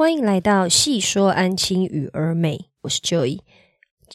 欢迎来到细说安亲与儿美，我是 Joy，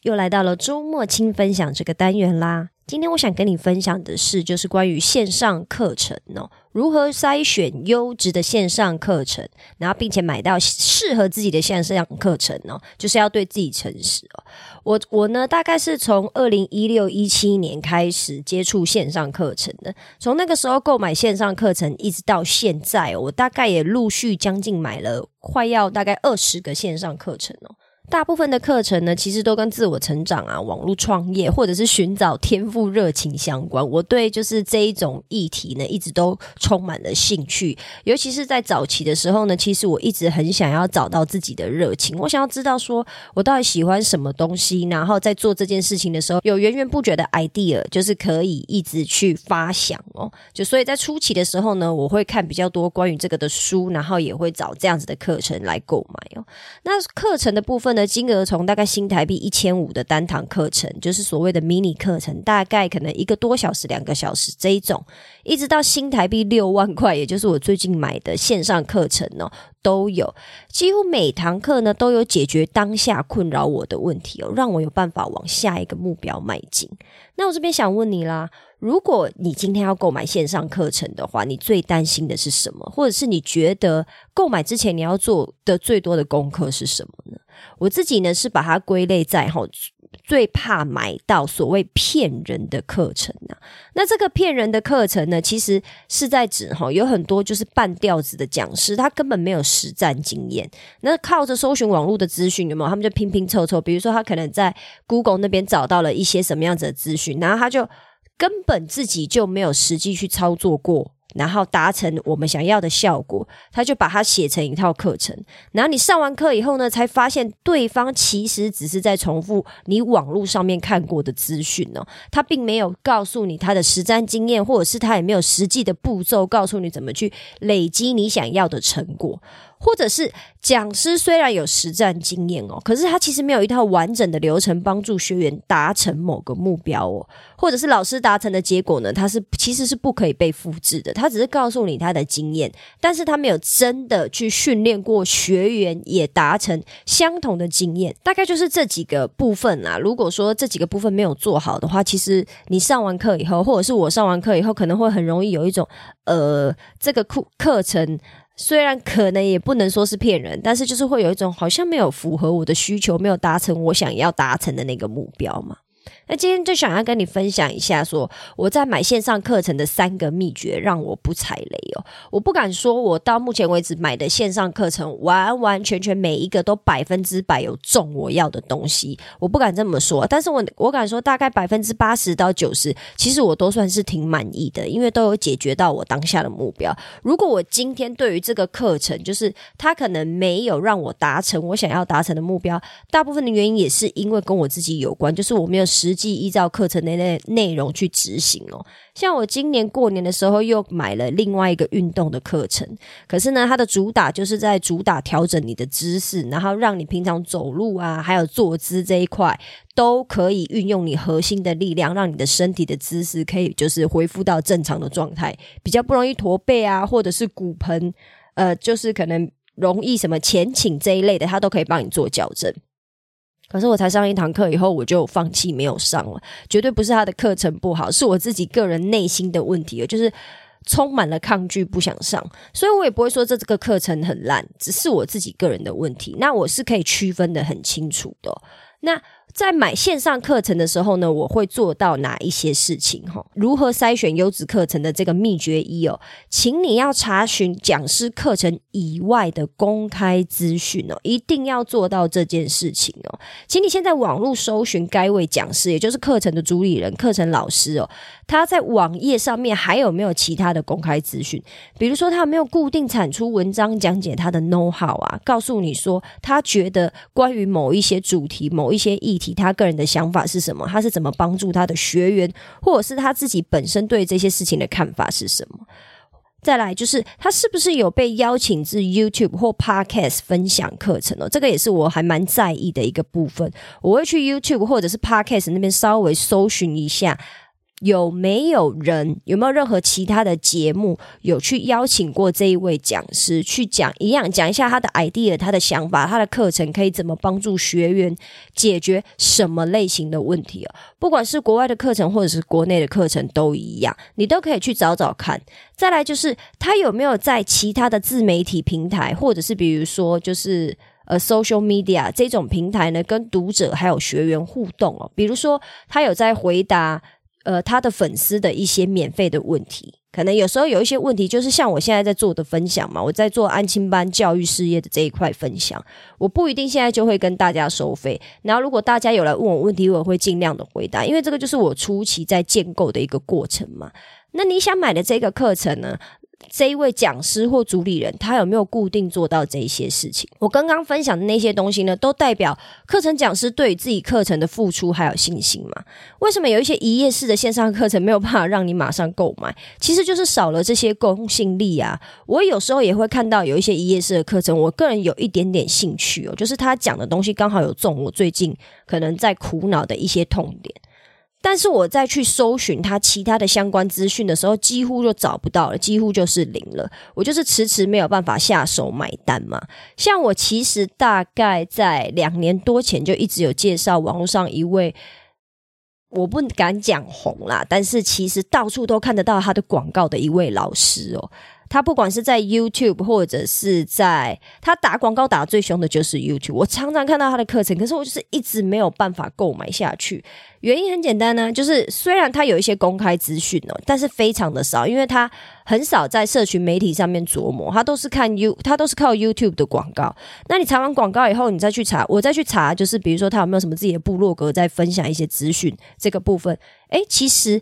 又来到了周末轻分享这个单元啦。今天我想跟你分享的是，就是关于线上课程哦，如何筛选优质的线上课程，然后并且买到适合自己的线上课程哦，就是要对自己诚实哦。我我呢，大概是从二零一六一七年开始接触线上课程的，从那个时候购买线上课程，一直到现在，我大概也陆续将近买了快要大概二十个线上课程哦。大部分的课程呢，其实都跟自我成长啊、网络创业，或者是寻找天赋热情相关。我对就是这一种议题呢，一直都充满了兴趣。尤其是在早期的时候呢，其实我一直很想要找到自己的热情。我想要知道说我到底喜欢什么东西，然后在做这件事情的时候，有源源不绝的 idea，就是可以一直去发想哦。就所以在初期的时候呢，我会看比较多关于这个的书，然后也会找这样子的课程来购买哦。那课程的部分。的金额从大概新台币一千五的单堂课程，就是所谓的迷你课程，大概可能一个多小时、两个小时这一种，一直到新台币六万块，也就是我最近买的线上课程哦，都有。几乎每堂课呢，都有解决当下困扰我的问题哦，让我有办法往下一个目标迈进。那我这边想问你啦，如果你今天要购买线上课程的话，你最担心的是什么？或者是你觉得购买之前你要做的最多的功课是什么？我自己呢是把它归类在哈最怕买到所谓骗人的课程啊。那这个骗人的课程呢，其实是在指哈有很多就是半吊子的讲师，他根本没有实战经验，那靠着搜寻网络的资讯，有没有？他们就拼拼凑凑，比如说他可能在 Google 那边找到了一些什么样子的资讯，然后他就根本自己就没有实际去操作过。然后达成我们想要的效果，他就把它写成一套课程。然后你上完课以后呢，才发现对方其实只是在重复你网络上面看过的资讯哦，他并没有告诉你他的实战经验，或者是他也没有实际的步骤告诉你怎么去累积你想要的成果。或者是讲师虽然有实战经验哦，可是他其实没有一套完整的流程帮助学员达成某个目标哦，或者是老师达成的结果呢，他是其实是不可以被复制的。他只是告诉你他的经验，但是他没有真的去训练过学员也达成相同的经验。大概就是这几个部分啊。如果说这几个部分没有做好的话，其实你上完课以后，或者是我上完课以后，可能会很容易有一种呃，这个课课程。虽然可能也不能说是骗人，但是就是会有一种好像没有符合我的需求，没有达成我想要达成的那个目标嘛。那今天就想要跟你分享一下，说我在买线上课程的三个秘诀，让我不踩雷哦。我不敢说我到目前为止买的线上课程完完全全每一个都百分之百有中我要的东西，我不敢这么说。但是我我敢说，大概百分之八十到九十，其实我都算是挺满意的，因为都有解决到我当下的目标。如果我今天对于这个课程，就是它可能没有让我达成我想要达成的目标，大部分的原因也是因为跟我自己有关，就是我没有实际依照课程的内内容去执行哦。像我今年过年的时候又买了另外一个运动的课程，可是呢，它的主打就是在主打调整你的姿势，然后让你平常走路啊，还有坐姿这一块都可以运用你核心的力量，让你的身体的姿势可以就是恢复到正常的状态，比较不容易驼背啊，或者是骨盆，呃，就是可能容易什么前倾这一类的，它都可以帮你做矫正。可是我才上一堂课以后，我就放弃没有上了。绝对不是他的课程不好，是我自己个人内心的问题，就是充满了抗拒，不想上。所以我也不会说这这个课程很烂，只是我自己个人的问题。那我是可以区分的很清楚的。那。在买线上课程的时候呢，我会做到哪一些事情？哈，如何筛选优质课程的这个秘诀一哦，请你要查询讲师课程以外的公开资讯哦，一定要做到这件事情哦。请你现在网络搜寻该位讲师，也就是课程的主理人、课程老师哦，他在网页上面还有没有其他的公开资讯？比如说他有没有固定产出文章讲解他的 know how 啊？告诉你说他觉得关于某一些主题、某一些议题。其他个人的想法是什么？他是怎么帮助他的学员，或者是他自己本身对这些事情的看法是什么？再来就是他是不是有被邀请至 YouTube 或 Podcast 分享课程哦？这个也是我还蛮在意的一个部分。我会去 YouTube 或者是 Podcast 那边稍微搜寻一下。有没有人有没有任何其他的节目有去邀请过这一位讲师去讲一样讲一下他的 idea、他的想法、他的课程可以怎么帮助学员解决什么类型的问题哦？不管是国外的课程或者是国内的课程都一样，你都可以去找找看。再来就是他有没有在其他的自媒体平台，或者是比如说就是呃 social media 这种平台呢，跟读者还有学员互动哦。比如说他有在回答。呃，他的粉丝的一些免费的问题，可能有时候有一些问题，就是像我现在在做的分享嘛，我在做安亲班教育事业的这一块分享，我不一定现在就会跟大家收费。然后，如果大家有来问我问题，我会尽量的回答，因为这个就是我初期在建构的一个过程嘛。那你想买的这个课程呢？这一位讲师或主理人，他有没有固定做到这些事情？我刚刚分享的那些东西呢，都代表课程讲师对于自己课程的付出还有信心嘛？为什么有一些一页式的线上课程没有办法让你马上购买？其实就是少了这些公信力啊！我有时候也会看到有一些一页式的课程，我个人有一点点兴趣哦，就是他讲的东西刚好有中我最近可能在苦恼的一些痛点。但是我再去搜寻他其他的相关资讯的时候，几乎就找不到了，几乎就是零了。我就是迟迟没有办法下手买单嘛。像我其实大概在两年多前就一直有介绍网络上一位，我不敢讲红啦，但是其实到处都看得到他的广告的一位老师哦。他不管是在 YouTube 或者是在他打广告打最凶的就是 YouTube，我常常看到他的课程，可是我就是一直没有办法购买下去。原因很简单呢，就是虽然他有一些公开资讯哦，但是非常的少，因为他很少在社群媒体上面琢磨，他都是看 You，他都是靠 YouTube 的广告。那你查完广告以后，你再去查，我再去查，就是比如说他有没有什么自己的部落格在分享一些资讯这个部分，诶，其实。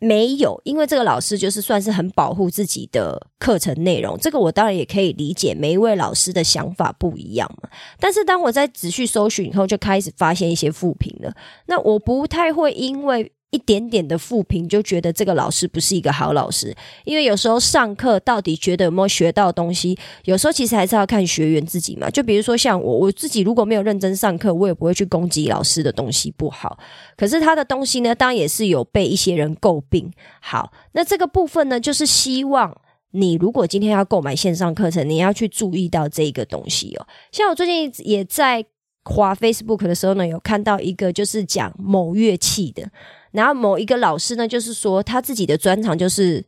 没有，因为这个老师就是算是很保护自己的课程内容，这个我当然也可以理解，每一位老师的想法不一样嘛。但是当我在仔细搜寻以后，就开始发现一些负评了。那我不太会因为。一点点的负评就觉得这个老师不是一个好老师，因为有时候上课到底觉得有没有学到东西，有时候其实还是要看学员自己嘛。就比如说像我，我自己如果没有认真上课，我也不会去攻击老师的东西不好。可是他的东西呢，当然也是有被一些人诟病。好，那这个部分呢，就是希望你如果今天要购买线上课程，你要去注意到这个东西哦。像我最近也在滑 Facebook 的时候呢，有看到一个就是讲某乐器的。然后某一个老师呢，就是说他自己的专长就是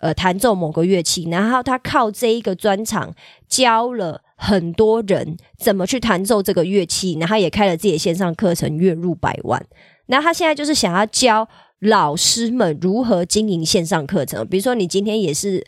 呃弹奏某个乐器，然后他靠这一个专长教了很多人怎么去弹奏这个乐器，然后也开了自己的线上课程，月入百万。那他现在就是想要教老师们如何经营线上课程，比如说你今天也是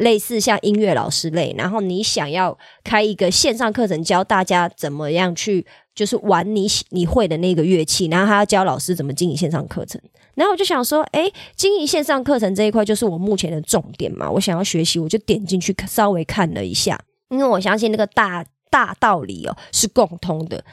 类似像音乐老师类，然后你想要开一个线上课程，教大家怎么样去。就是玩你你会的那个乐器，然后他要教老师怎么经营线上课程。然后我就想说，哎，经营线上课程这一块就是我目前的重点嘛。我想要学习，我就点进去稍微看了一下，因为我相信那个大大道理哦是共通的。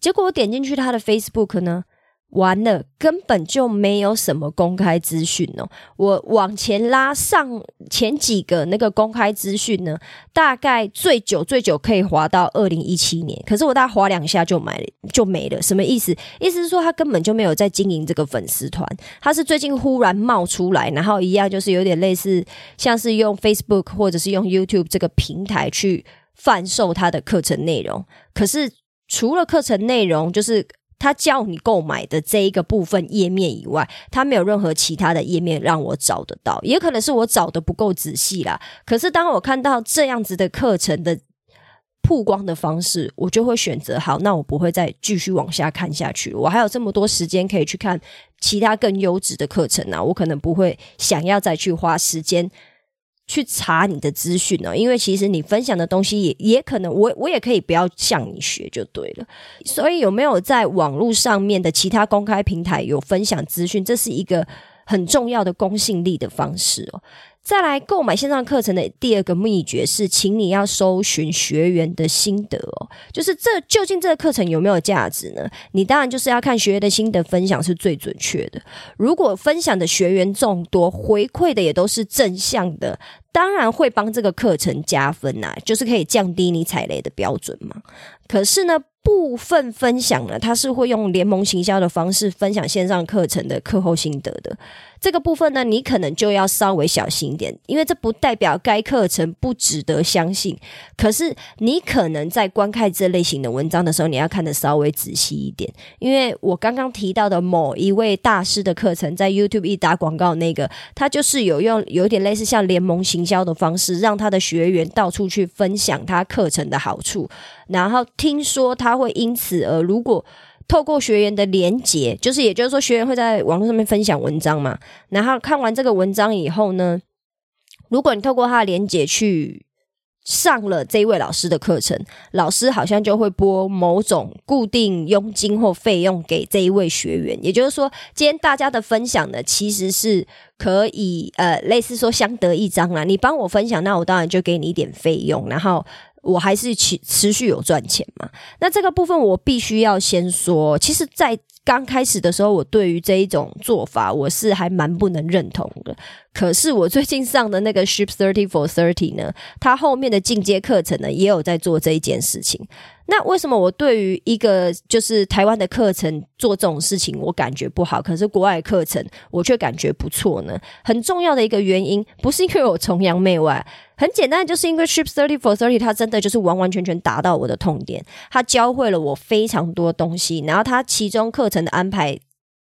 结果我点进去他的 Facebook 呢。完了，根本就没有什么公开资讯哦。我往前拉上前几个那个公开资讯呢，大概最久最久可以滑到二零一七年。可是我大概滑两下就买了就没了，什么意思？意思是说他根本就没有在经营这个粉丝团，他是最近忽然冒出来，然后一样就是有点类似，像是用 Facebook 或者是用 YouTube 这个平台去贩售他的课程内容。可是除了课程内容，就是。他叫你购买的这一个部分页面以外，他没有任何其他的页面让我找得到，也可能是我找的不够仔细啦。可是当我看到这样子的课程的曝光的方式，我就会选择好，那我不会再继续往下看下去。我还有这么多时间可以去看其他更优质的课程啊，我可能不会想要再去花时间。去查你的资讯呢，因为其实你分享的东西也也可能，我我也可以不要向你学就对了。所以有没有在网络上面的其他公开平台有分享资讯，这是一个很重要的公信力的方式哦。再来购买线上课程的第二个秘诀是，请你要搜寻学员的心得哦。就是这究竟这个课程有没有价值呢？你当然就是要看学员的心得分享是最准确的。如果分享的学员众多，回馈的也都是正向的，当然会帮这个课程加分呐，就是可以降低你踩雷的标准嘛。可是呢，部分分享呢，它是会用联盟行销的方式分享线上课程的课后心得的。这个部分呢，你可能就要稍微小心一点，因为这不代表该课程不值得相信。可是你可能在观看这类型的文章的时候，你要看的稍微仔细一点，因为我刚刚提到的某一位大师的课程，在 YouTube 一打广告，那个他就是有用有点类似像联盟行销的方式，让他的学员到处去分享他课程的好处，然后听说他会因此而如果。透过学员的连结，就是也就是说，学员会在网络上面分享文章嘛。然后看完这个文章以后呢，如果你透过他的连结去上了这一位老师的课程，老师好像就会拨某种固定佣金或费用给这一位学员。也就是说，今天大家的分享呢，其实是可以呃，类似说相得益彰啦。你帮我分享，那我当然就给你一点费用，然后。我还是持持续有赚钱嘛？那这个部分我必须要先说，其实，在刚开始的时候，我对于这一种做法，我是还蛮不能认同的。可是我最近上的那个 Ship Thirty for Thirty 呢，它后面的进阶课程呢，也有在做这一件事情。那为什么我对于一个就是台湾的课程做这种事情，我感觉不好？可是国外课程我却感觉不错呢？很重要的一个原因，不是因为我崇洋媚外，很简单，就是因为 Ship Thirty for Thirty 它真的就是完完全全达到我的痛点，它教会了我非常多东西，然后它其中课程的安排。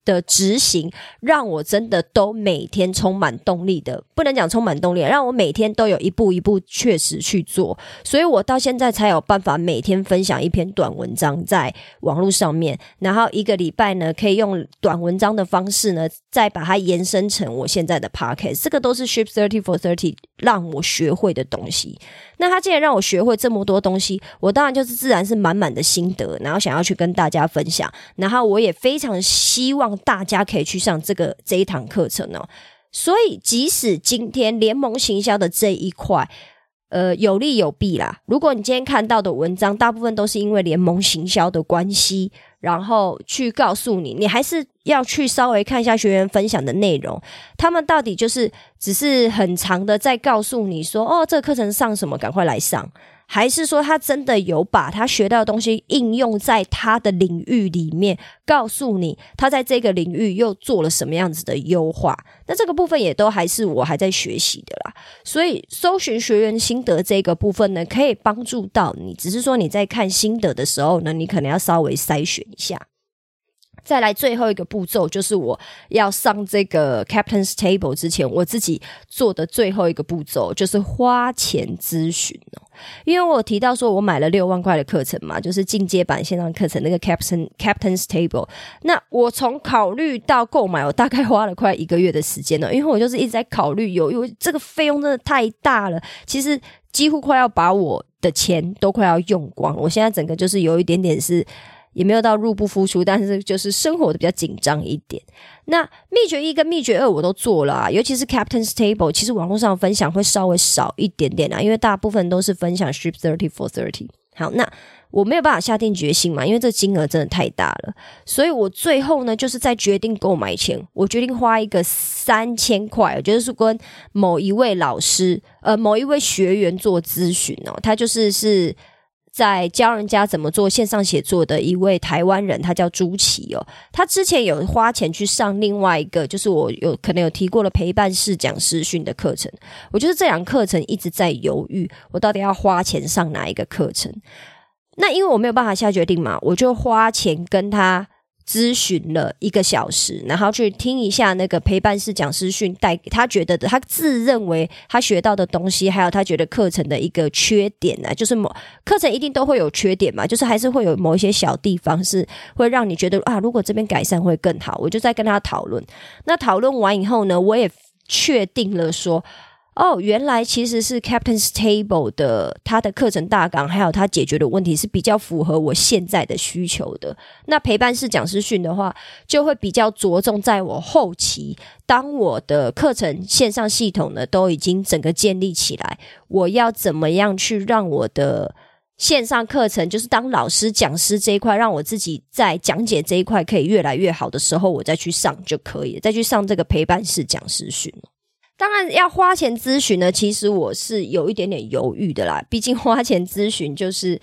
的执行让我真的都每天充满动力的，不能讲充满动力，让我每天都有一步一步确实去做，所以我到现在才有办法每天分享一篇短文章在网络上面，然后一个礼拜呢可以用短文章的方式呢再把它延伸成我现在的 podcast，这个都是 Ship Thirty for Thirty 让我学会的东西。那他既然让我学会这么多东西，我当然就是自然是满满的心得，然后想要去跟大家分享。然后我也非常希望大家可以去上这个这一堂课程哦。所以，即使今天联盟行销的这一块，呃，有利有弊啦。如果你今天看到的文章，大部分都是因为联盟行销的关系。然后去告诉你，你还是要去稍微看一下学员分享的内容，他们到底就是只是很长的在告诉你说，哦，这个课程上什么，赶快来上。还是说他真的有把他学到的东西应用在他的领域里面，告诉你他在这个领域又做了什么样子的优化？那这个部分也都还是我还在学习的啦。所以搜寻学员心得这个部分呢，可以帮助到你。只是说你在看心得的时候呢，你可能要稍微筛选一下。再来最后一个步骤，就是我要上这个 Captain's Table 之前，我自己做的最后一个步骤就是花钱咨询哦。因为我提到说我买了六万块的课程嘛，就是进阶版线上课程那个 Captain Captain's Table。那我从考虑到购买，我大概花了快一个月的时间呢，因为我就是一直在考虑，有因为这个费用真的太大了，其实几乎快要把我的钱都快要用光。我现在整个就是有一点点是。也没有到入不敷出，但是就是生活的比较紧张一点。那秘诀一跟秘诀二我都做了啊，尤其是 Captain's Table，其实网络上分享会稍微少一点点啊，因为大部分都是分享 Ship Thirty for Thirty。好，那我没有办法下定决心嘛，因为这金额真的太大了，所以我最后呢，就是在决定购买前，我决定花一个三千块，我觉得是跟某一位老师，呃，某一位学员做咨询哦，他就是是。在教人家怎么做线上写作的一位台湾人，他叫朱琪哦。他之前有花钱去上另外一个，就是我有可能有提过的陪伴式讲师训的课程。我就是这两课程一直在犹豫，我到底要花钱上哪一个课程？那因为我没有办法下决定嘛，我就花钱跟他。咨询了一个小时，然后去听一下那个陪伴式讲师训带给他觉得的，他自认为他学到的东西，还有他觉得课程的一个缺点呢，就是某课程一定都会有缺点嘛，就是还是会有某一些小地方是会让你觉得啊，如果这边改善会更好。我就在跟他讨论，那讨论完以后呢，我也确定了说。哦，原来其实是 Captain's Table 的他的课程大纲，还有他解决的问题是比较符合我现在的需求的。那陪伴式讲师训的话，就会比较着重在我后期，当我的课程线上系统呢都已经整个建立起来，我要怎么样去让我的线上课程，就是当老师讲师这一块，让我自己在讲解这一块可以越来越好的时候，我再去上就可以，再去上这个陪伴式讲师训。当然要花钱咨询呢，其实我是有一点点犹豫的啦。毕竟花钱咨询就是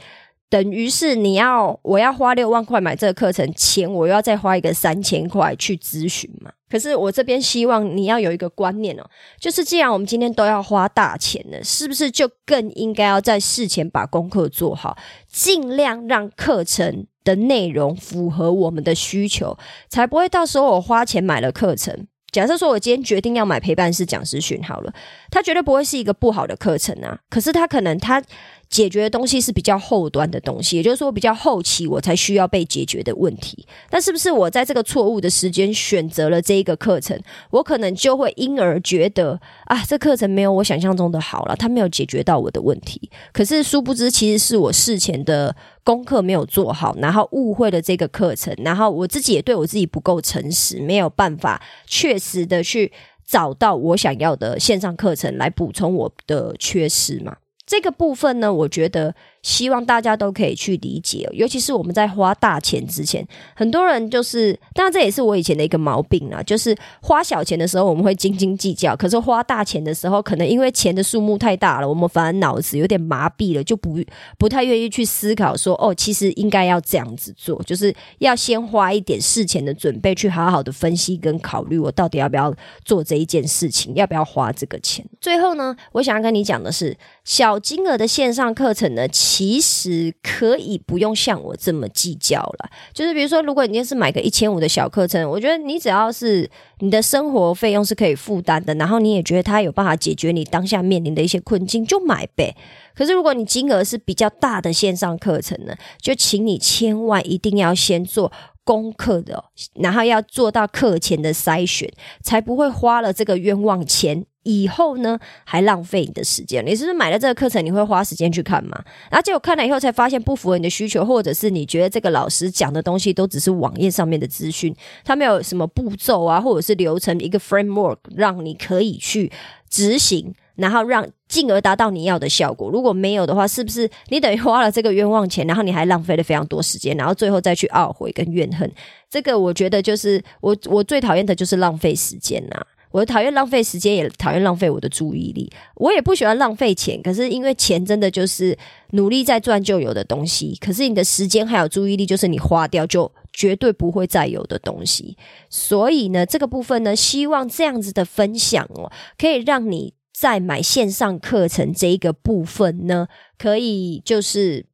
等于是你要我要花六万块买这个课程，钱我又要再花一个三千块去咨询嘛。可是我这边希望你要有一个观念哦，就是既然我们今天都要花大钱了，是不是就更应该要在事前把功课做好，尽量让课程的内容符合我们的需求，才不会到时候我花钱买了课程。假设说，我今天决定要买陪伴式讲师训好了，它绝对不会是一个不好的课程啊。可是它可能它。解决的东西是比较后端的东西，也就是说比较后期我才需要被解决的问题。但是不是我在这个错误的时间选择了这一个课程，我可能就会因而觉得啊，这课程没有我想象中的好了，它没有解决到我的问题。可是殊不知，其实是我事前的功课没有做好，然后误会了这个课程，然后我自己也对我自己不够诚实，没有办法确实的去找到我想要的线上课程来补充我的缺失嘛。这个部分呢，我觉得。希望大家都可以去理解，尤其是我们在花大钱之前，很多人就是，当然这也是我以前的一个毛病啊，就是花小钱的时候我们会斤斤计较，可是花大钱的时候，可能因为钱的数目太大了，我们反而脑子有点麻痹了，就不不太愿意去思考说，哦，其实应该要这样子做，就是要先花一点事前的准备，去好好的分析跟考虑，我到底要不要做这一件事情，要不要花这个钱。最后呢，我想要跟你讲的是，小金额的线上课程呢。其实可以不用像我这么计较了，就是比如说，如果你今天是买个一千五的小课程，我觉得你只要是你的生活费用是可以负担的，然后你也觉得它有办法解决你当下面临的一些困境，就买呗。可是如果你金额是比较大的线上课程呢，就请你千万一定要先做功课的，然后要做到课前的筛选，才不会花了这个冤枉钱。以后呢，还浪费你的时间。你是不是买了这个课程，你会花时间去看吗？然后结果看了以后，才发现不符合你的需求，或者是你觉得这个老师讲的东西都只是网页上面的资讯，他没有什么步骤啊，或者是流程一个 framework 让你可以去执行，然后让进而达到你要的效果。如果没有的话，是不是你等于花了这个冤枉钱，然后你还浪费了非常多时间，然后最后再去懊悔跟怨恨？这个我觉得就是我我最讨厌的就是浪费时间呐。我讨厌浪费时间，也讨厌浪费我的注意力。我也不喜欢浪费钱，可是因为钱真的就是努力在赚就有的东西。可是你的时间还有注意力，就是你花掉就绝对不会再有的东西。所以呢，这个部分呢，希望这样子的分享哦，可以让你在买线上课程这一个部分呢，可以就是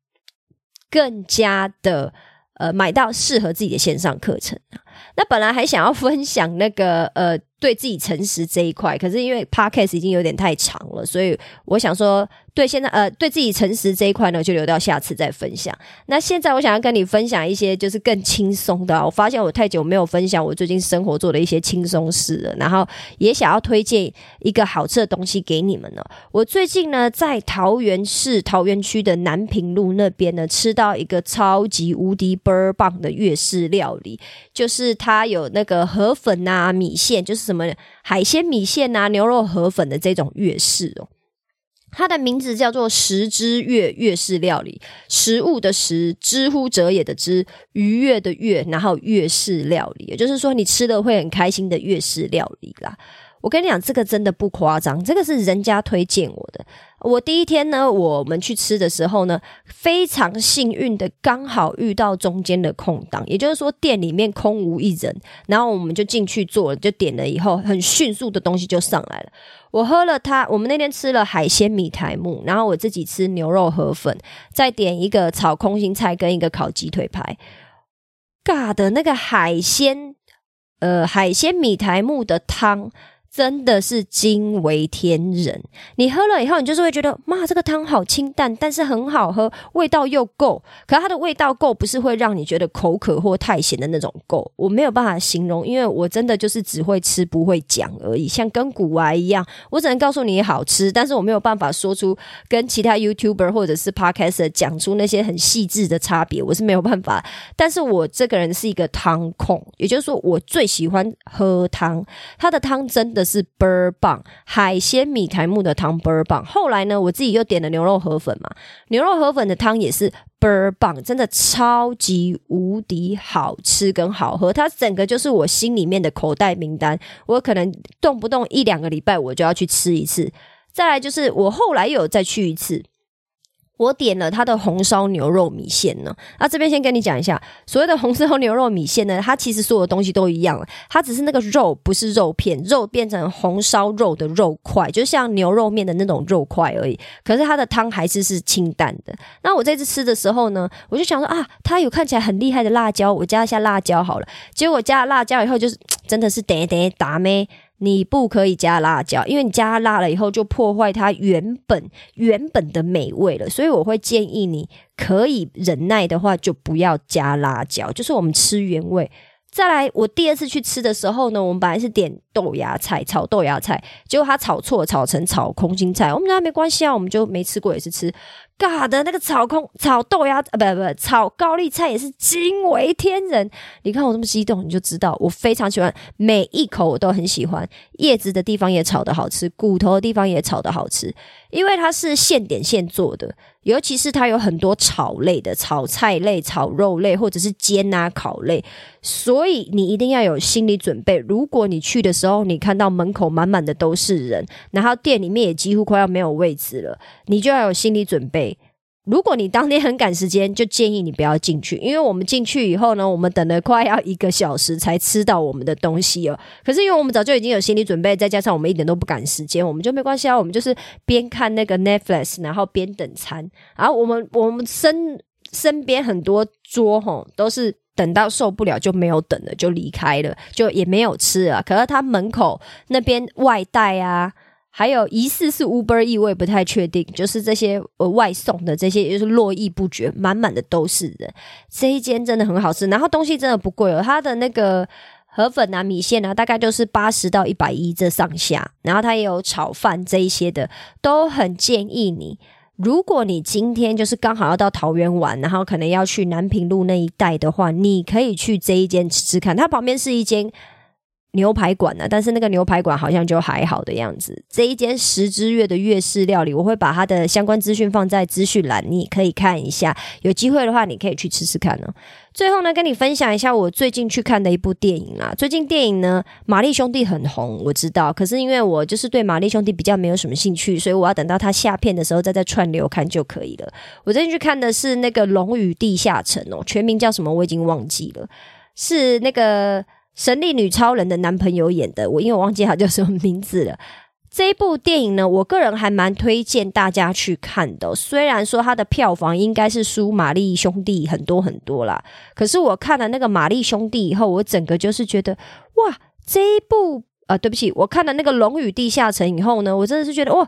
更加的呃买到适合自己的线上课程那本来还想要分享那个呃。对自己诚实这一块，可是因为 podcast 已经有点太长了，所以我想说。对，现在呃，对自己诚实这一块呢，就留到下次再分享。那现在我想要跟你分享一些就是更轻松的。我发现我太久没有分享我最近生活做的一些轻松事了，然后也想要推荐一个好吃的东西给你们呢。我最近呢，在桃园市桃园区的南平路那边呢，吃到一个超级无敌倍儿棒的粤式料理，就是它有那个河粉啊、米线，就是什么海鲜米线啊、牛肉河粉的这种粤式哦。它的名字叫做食之月粤式料理，食物的食，知乎者也的知，愉悦的悦，然后粤式料理，也就是说你吃的会很开心的粤式料理啦。我跟你讲，这个真的不夸张，这个是人家推荐我的。我第一天呢，我们去吃的时候呢，非常幸运的刚好遇到中间的空档，也就是说店里面空无一人，然后我们就进去坐了，就点了以后，很迅速的东西就上来了。我喝了它，我们那天吃了海鲜米苔木，然后我自己吃牛肉河粉，再点一个炒空心菜跟一个烤鸡腿排。尬的那个海鲜，呃，海鲜米苔木的汤。真的是惊为天人！你喝了以后，你就是会觉得，妈，这个汤好清淡，但是很好喝，味道又够。可它的味道够，不是会让你觉得口渴或太咸的那种够。我没有办法形容，因为我真的就是只会吃不会讲而已，像跟古玩一样。我只能告诉你好吃，但是我没有办法说出跟其他 YouTuber 或者是 Podcast 讲出那些很细致的差别，我是没有办法。但是我这个人是一个汤控，也就是说，我最喜欢喝汤，它的汤真的。是倍儿棒，海鲜米苔木的汤倍儿棒。后来呢，我自己又点了牛肉河粉嘛，牛肉河粉的汤也是倍儿棒，真的超级无敌好吃跟好喝。它整个就是我心里面的口袋名单，我可能动不动一两个礼拜我就要去吃一次。再来就是我后来又有再去一次。我点了他的红烧牛肉米线呢，那这边先跟你讲一下，所谓的红烧牛肉米线呢，它其实所有东西都一样，它只是那个肉不是肉片，肉变成红烧肉的肉块，就像牛肉面的那种肉块而已。可是它的汤还是是清淡的。那我这次吃的时候呢，我就想说啊，它有看起来很厉害的辣椒，我加一下辣椒好了。结果加了辣椒以后，就是真的是得得打咩。你不可以加辣椒，因为你加辣了以后就破坏它原本原本的美味了。所以我会建议你，可以忍耐的话就不要加辣椒，就是我们吃原味。再来，我第二次去吃的时候呢，我们本来是点豆芽菜炒豆芽菜，结果他炒错，炒成炒空心菜。我们说没关系啊，我们就没吃过也是吃。尬的那个炒空炒豆芽呃不不炒高丽菜也是惊为天人。你看我这么激动，你就知道我非常喜欢每一口我都很喜欢。叶子的地方也炒的好吃，骨头的地方也炒的好吃，因为它是现点现做的。尤其是它有很多炒类的，炒菜类、炒肉类，或者是煎啊、烤类，所以你一定要有心理准备。如果你去的时候，你看到门口满满的都是人，然后店里面也几乎快要没有位置了，你就要有心理准备。如果你当天很赶时间，就建议你不要进去，因为我们进去以后呢，我们等了快要一个小时才吃到我们的东西哦。可是因为我们早就已经有心理准备，再加上我们一点都不赶时间，我们就没关系啊。我们就是边看那个 Netflix，然后边等餐。然后我们我们身身边很多桌吼都是等到受不了就没有等了，就离开了，就也没有吃啊。可是他门口那边外带啊。还有疑似是 Uber E，我也不太确定。就是这些呃外送的这些，也是络绎不绝，满满的都是人。这一间真的很好吃，然后东西真的不贵哦。它的那个河粉啊、米线啊，大概就是八十到一百一这上下。然后它也有炒饭这一些的，都很建议你。如果你今天就是刚好要到桃园玩，然后可能要去南平路那一带的话，你可以去这一间吃吃看。它旁边是一间。牛排馆呢？但是那个牛排馆好像就还好的样子。这一间十之月的粤式料理，我会把它的相关资讯放在资讯栏，你可以看一下。有机会的话，你可以去吃吃看呢。最后呢，跟你分享一下我最近去看的一部电影啦。最近电影呢，玛丽兄弟很红，我知道。可是因为我就是对玛丽兄弟比较没有什么兴趣，所以我要等到他下片的时候再在串流看就可以了。我最近去看的是那个《龙与地下城》哦，全名叫什么我已经忘记了，是那个。神力女超人的男朋友演的，我因为我忘记他叫什么名字了。这一部电影呢，我个人还蛮推荐大家去看的。虽然说它的票房应该是输玛丽兄弟很多很多啦，可是我看了那个玛丽兄弟以后，我整个就是觉得哇，这一部啊，对不起，我看了那个龙与地下城以后呢，我真的是觉得哇，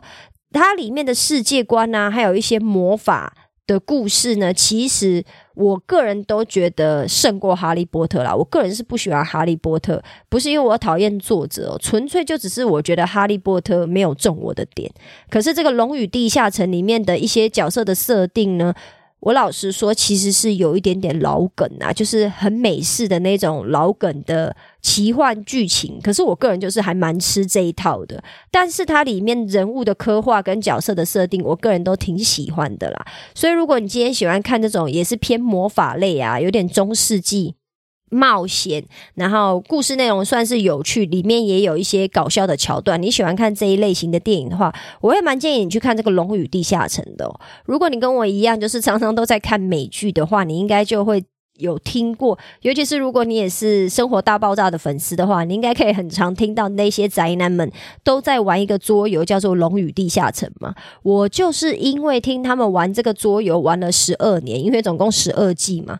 它里面的世界观啊，还有一些魔法。的故事呢，其实我个人都觉得胜过哈利波特啦。我个人是不喜欢哈利波特，不是因为我讨厌作者，纯粹就只是我觉得哈利波特没有中我的点。可是这个《龙与地下城》里面的一些角色的设定呢？我老实说，其实是有一点点老梗啊，就是很美式的那种老梗的奇幻剧情。可是我个人就是还蛮吃这一套的，但是它里面人物的刻画跟角色的设定，我个人都挺喜欢的啦。所以如果你今天喜欢看这种也是偏魔法类啊，有点中世纪。冒险，然后故事内容算是有趣，里面也有一些搞笑的桥段。你喜欢看这一类型的电影的话，我会蛮建议你去看这个《龙与地下城》的。如果你跟我一样，就是常常都在看美剧的话，你应该就会有听过。尤其是如果你也是《生活大爆炸》的粉丝的话，你应该可以很常听到那些宅男们都在玩一个桌游，叫做《龙与地下城》嘛。我就是因为听他们玩这个桌游玩了十二年，因为总共十二季嘛。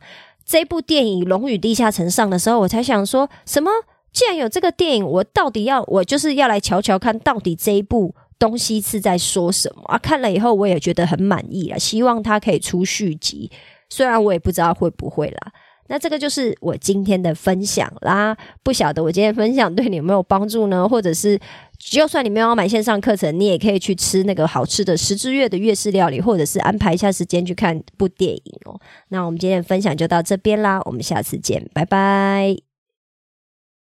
这部电影《龙与地下城》上的时候，我才想说什么？既然有这个电影，我到底要我就是要来瞧瞧看，到底这一部东西是在说什么啊？看了以后，我也觉得很满意了，希望它可以出续集。虽然我也不知道会不会啦。那这个就是我今天的分享啦，不晓得我今天分享对你有没有帮助呢？或者是就算你没有买线上课程，你也可以去吃那个好吃的十之月的粤式料理，或者是安排一下时间去看部电影哦。那我们今天的分享就到这边啦，我们下次见，拜拜。